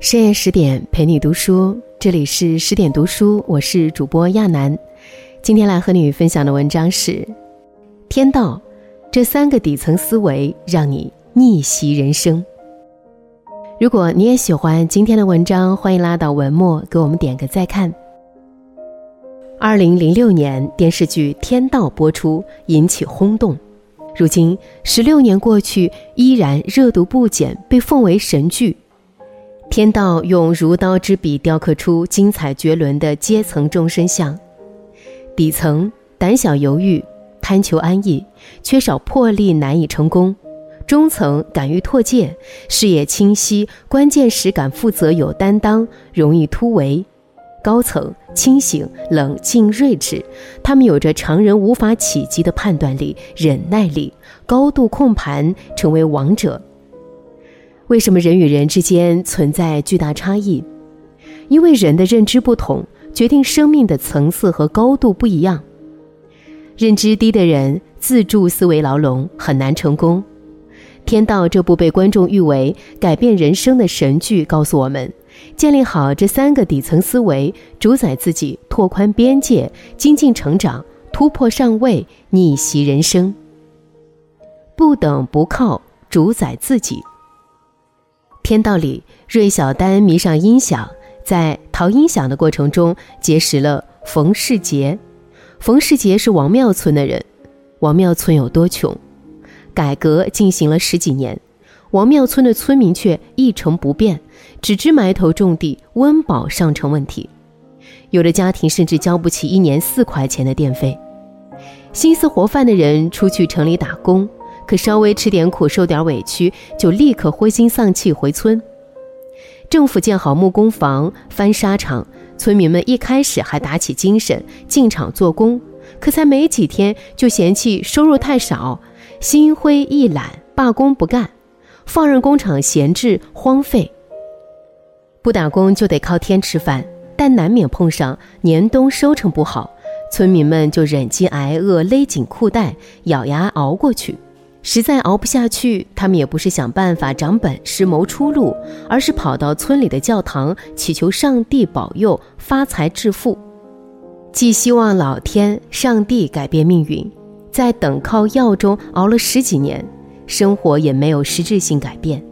深夜十点陪你读书，这里是十点读书，我是主播亚楠。今天来和你分享的文章是《天道》，这三个底层思维让你逆袭人生。如果你也喜欢今天的文章，欢迎拉到文末给我们点个再看。二零零六年电视剧《天道》播出，引起轰动。如今十六年过去，依然热度不减，被奉为神剧。天道用如刀之笔雕刻出精彩绝伦的阶层众生相，底层胆小犹豫、贪求安逸、缺少魄力难以成功；中层敢于拓界、视野清晰、关键时敢负责有担当、容易突围；高层清醒冷静睿智，他们有着常人无法企及的判断力、忍耐力，高度控盘，成为王者。为什么人与人之间存在巨大差异？因为人的认知不同，决定生命的层次和高度不一样。认知低的人自助思维牢笼，很难成功。天道这部被观众誉为改变人生的神剧，告诉我们：建立好这三个底层思维，主宰自己，拓宽边界，精进成长，突破上位，逆袭人生。不等不靠，主宰自己。天道里，芮小丹迷上音响，在淘音响的过程中结识了冯世杰。冯世杰是王庙村的人。王庙村有多穷？改革进行了十几年，王庙村的村民却一成不变，只知埋头种地，温饱尚成问题。有的家庭甚至交不起一年四块钱的电费。心思活泛的人出去城里打工。可稍微吃点苦、受点委屈，就立刻灰心丧气回村。政府建好木工房、翻沙场，村民们一开始还打起精神进厂做工，可才没几天就嫌弃收入太少，心灰意懒，罢工不干，放任工厂闲置荒废。不打工就得靠天吃饭，但难免碰上年冬收成不好，村民们就忍饥挨饿，勒紧裤带，咬牙熬过去。实在熬不下去，他们也不是想办法长本事谋出路，而是跑到村里的教堂祈求上帝保佑发财致富，寄希望老天、上帝改变命运。在等靠药中熬了十几年，生活也没有实质性改变。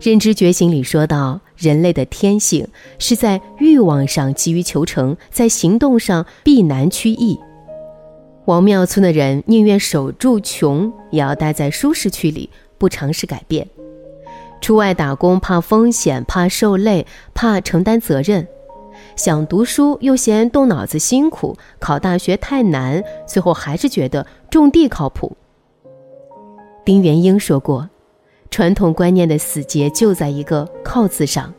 认知觉醒里说到，人类的天性是在欲望上急于求成，在行动上避难趋易。王庙村的人宁愿守住穷，也要待在舒适区里，不尝试改变。出外打工怕风险，怕受累，怕承担责任。想读书又嫌动脑子辛苦，考大学太难，最后还是觉得种地靠谱。丁元英说过，传统观念的死结就在一个“靠”字上，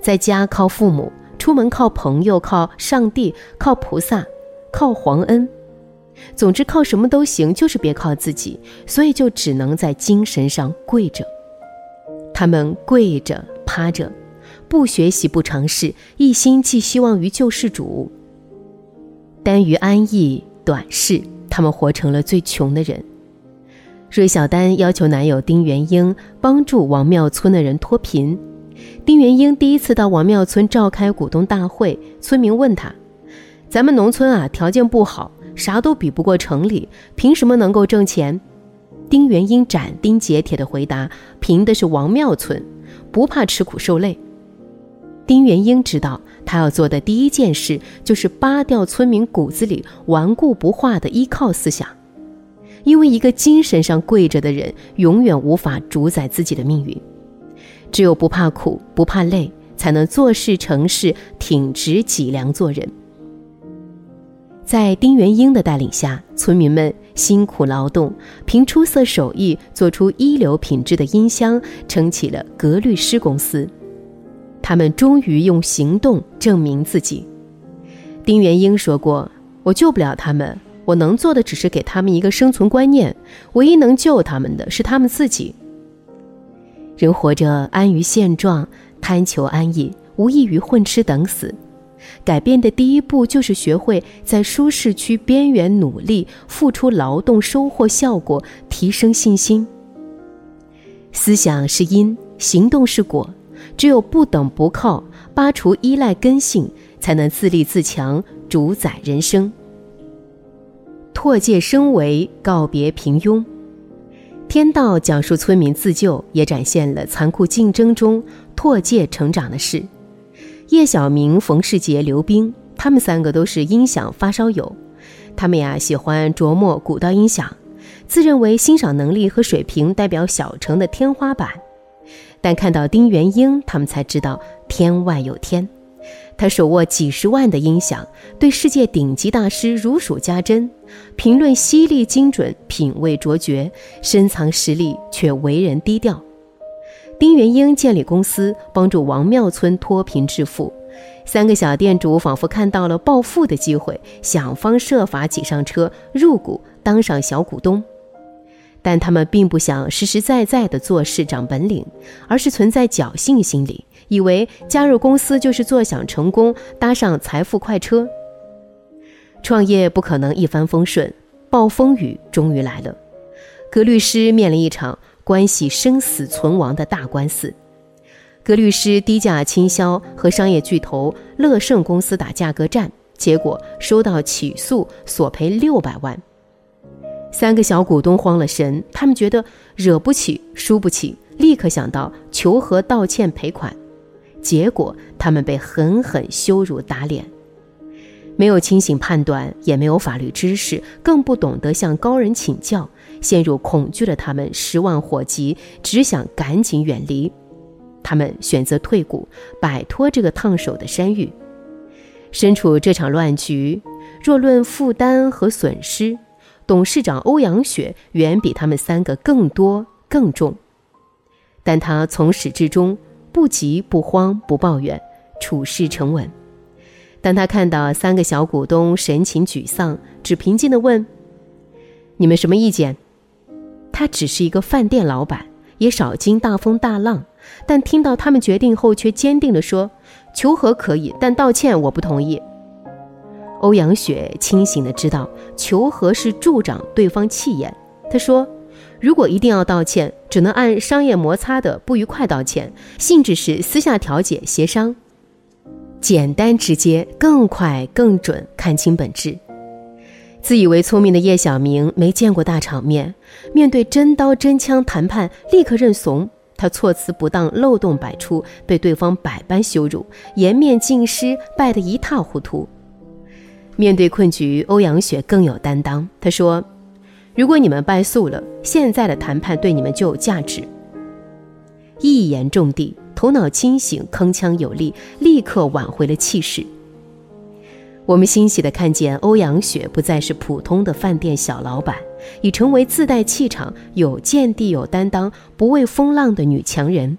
在家靠父母，出门靠朋友，靠上帝，靠菩萨，靠皇恩。总之，靠什么都行，就是别靠自己，所以就只能在精神上跪着。他们跪着趴着，不学习不尝试，一心寄希望于救世主。耽于安逸短视，他们活成了最穷的人。芮小丹要求男友丁元英帮助王庙村的人脱贫。丁元英第一次到王庙村召开股东大会，村民问他：“咱们农村啊，条件不好。”啥都比不过城里，凭什么能够挣钱？丁元英斩钉截铁地回答：“凭的是王庙村，不怕吃苦受累。”丁元英知道，他要做的第一件事就是扒掉村民骨子里顽固不化的依靠思想，因为一个精神上跪着的人，永远无法主宰自己的命运。只有不怕苦、不怕累，才能做事成事，挺直脊梁做人。在丁元英的带领下，村民们辛苦劳动，凭出色手艺做出一流品质的音箱，撑起了格律诗公司。他们终于用行动证明自己。丁元英说过：“我救不了他们，我能做的只是给他们一个生存观念。唯一能救他们的是他们自己。人活着安于现状，贪求安逸，无异于混吃等死。”改变的第一步就是学会在舒适区边缘努力，付出劳动，收获效果，提升信心。思想是因，行动是果。只有不等不靠，扒除依赖根性，才能自立自强，主宰人生。拓界升维，告别平庸。天道讲述村民自救，也展现了残酷竞争中拓界成长的事。叶小明、冯世杰、刘冰，他们三个都是音响发烧友。他们呀喜欢琢磨古道音响，自认为欣赏能力和水平代表小城的天花板。但看到丁元英，他们才知道天外有天。他手握几十万的音响，对世界顶级大师如数家珍，评论犀利精准，品味卓绝，深藏实力却为人低调。丁元英建立公司，帮助王庙村脱贫致富。三个小店主仿佛看到了暴富的机会，想方设法挤上车入股，当上小股东。但他们并不想实实在在的做事长本领，而是存在侥幸心理，以为加入公司就是坐享成功，搭上财富快车。创业不可能一帆风顺，暴风雨终于来了。葛律师面临一场关系生死存亡的大官司。格律师低价倾销，和商业巨头乐盛公司打价格战，结果收到起诉，索赔六百万。三个小股东慌了神，他们觉得惹不起，输不起，立刻想到求和道歉赔款，结果他们被狠狠羞辱打脸。没有清醒判断，也没有法律知识，更不懂得向高人请教，陷入恐惧的他们十万火急，只想赶紧远离。他们选择退股，摆脱这个烫手的山芋。身处这场乱局，若论负担和损失，董事长欧阳雪远比他们三个更多更重。但他从始至终不急不慌不抱怨，处事沉稳。当他看到三个小股东神情沮丧，只平静地问：“你们什么意见？”他只是一个饭店老板，也少经大风大浪。但听到他们决定后，却坚定地说：“求和可以，但道歉我不同意。”欧阳雪清醒地知道，求和是助长对方气焰。他说：“如果一定要道歉，只能按商业摩擦的不愉快道歉，性质是私下调解协商，简单直接，更快更准，看清本质。”自以为聪明的叶小明没见过大场面，面对真刀真枪谈判，立刻认怂。他措辞不当，漏洞百出，被对方百般羞辱，颜面尽失，败得一塌糊涂。面对困局，欧阳雪更有担当。他说：“如果你们败诉了，现在的谈判对你们就有价值。”一言中的，头脑清醒，铿锵有力，立刻挽回了气势。我们欣喜地看见欧阳雪不再是普通的饭店小老板。已成为自带气场、有见地、有担当、不畏风浪的女强人。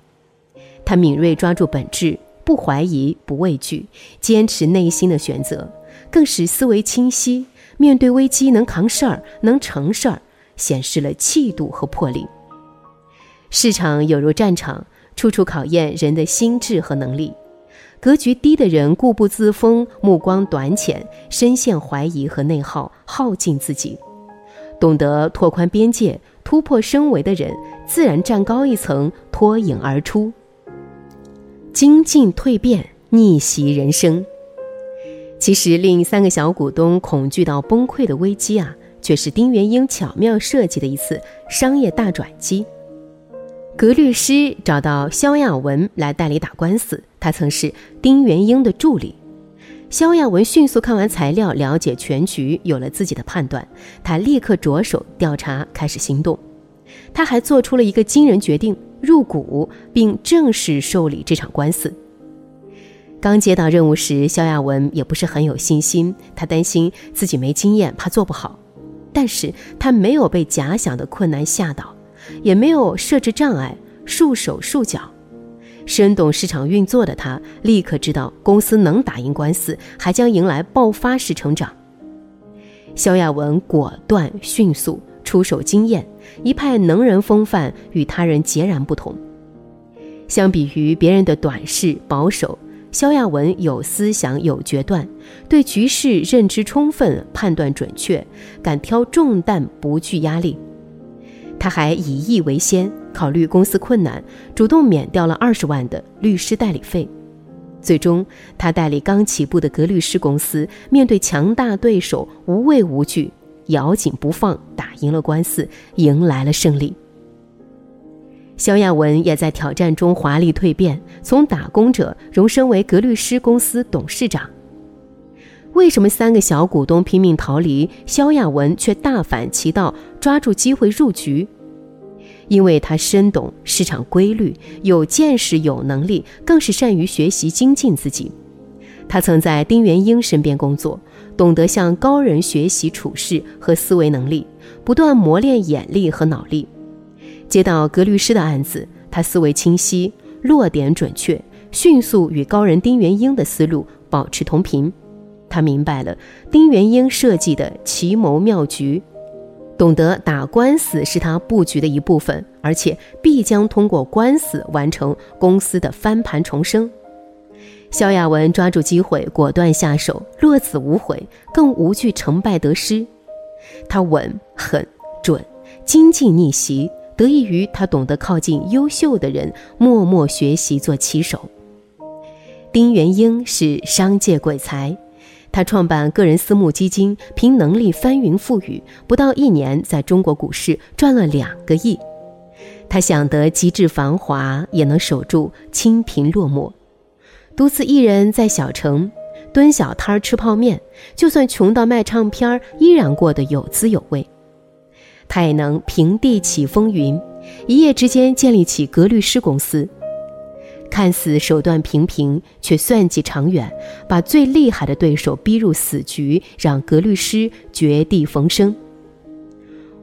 她敏锐抓住本质，不怀疑、不畏惧，坚持内心的选择，更使思维清晰。面对危机能扛事儿、能成事儿，显示了气度和魄力。市场有如战场，处处考验人的心智和能力。格局低的人固步自封，目光短浅，深陷怀疑和内耗，耗尽自己。懂得拓宽边界、突破身围的人，自然站高一层，脱颖而出。精进蜕变，逆袭人生。其实，令三个小股东恐惧到崩溃的危机啊，却是丁元英巧妙设计的一次商业大转机。格律师找到肖亚文来代理打官司，他曾是丁元英的助理。肖亚文迅速看完材料，了解全局，有了自己的判断。他立刻着手调查，开始行动。他还做出了一个惊人决定：入股并正式受理这场官司。刚接到任务时，肖亚文也不是很有信心，他担心自己没经验，怕做不好。但是他没有被假想的困难吓倒，也没有设置障碍，束手束脚。深懂市场运作的他，立刻知道公司能打赢官司，还将迎来爆发式成长。肖亚文果断迅速，出手惊艳，一派能人风范，与他人截然不同。相比于别人的短视保守，肖亚文有思想、有决断，对局势认知充分，判断准确，敢挑重担，不惧压力。他还以义为先，考虑公司困难，主动免掉了二十万的律师代理费。最终，他代理刚起步的格律师公司，面对强大对手，无畏无惧，咬紧不放，打赢了官司，迎来了胜利。肖亚文也在挑战中华丽蜕变，从打工者荣升为格律师公司董事长。为什么三个小股东拼命逃离，肖亚文却大反其道，抓住机会入局？因为他深懂市场规律，有见识，有能力，更是善于学习精进自己。他曾在丁元英身边工作，懂得向高人学习处事和思维能力，不断磨练眼力和脑力。接到格律师的案子，他思维清晰，落点准确，迅速与高人丁元英的思路保持同频。他明白了丁元英设计的奇谋妙局。懂得打官司是他布局的一部分，而且必将通过官司完成公司的翻盘重生。萧亚文抓住机会，果断下手，落子无悔，更无惧成败得失。他稳、狠、准，精进逆袭，得益于他懂得靠近优秀的人，默默学习做棋手。丁元英是商界鬼才。他创办个人私募基金，凭能力翻云覆雨，不到一年，在中国股市赚了两个亿。他想得极致繁华，也能守住清贫落寞。独自一人在小城蹲小摊吃泡面，就算穷到卖唱片，依然过得有滋有味。他也能平地起风云，一夜之间建立起格律师公司。看似手段平平，却算计长远，把最厉害的对手逼入死局，让格律师绝地逢生。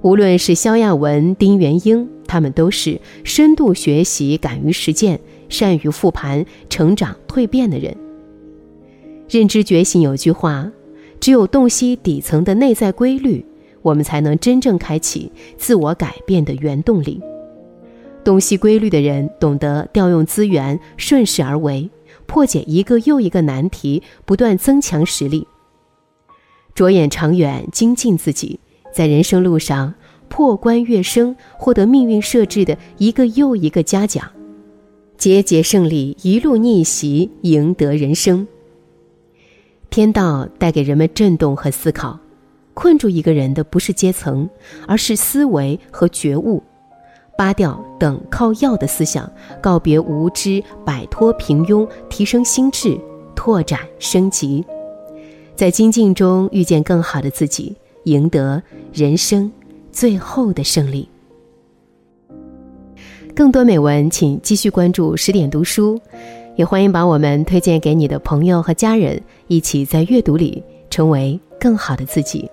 无论是肖亚文、丁元英，他们都是深度学习、敢于实践、善于复盘、成长蜕变的人。认知觉醒有句话：只有洞悉底层的内在规律，我们才能真正开启自我改变的原动力。洞悉规律的人，懂得调用资源，顺势而为，破解一个又一个难题，不断增强实力。着眼长远，精进自己，在人生路上破关跃升，获得命运设置的一个又一个嘉奖，节节胜利，一路逆袭，赢得人生。天道带给人们震动和思考，困住一个人的不是阶层，而是思维和觉悟。扒掉等靠要的思想，告别无知，摆脱平庸，提升心智，拓展升级，在精进中遇见更好的自己，赢得人生最后的胜利。更多美文，请继续关注十点读书，也欢迎把我们推荐给你的朋友和家人，一起在阅读里成为更好的自己。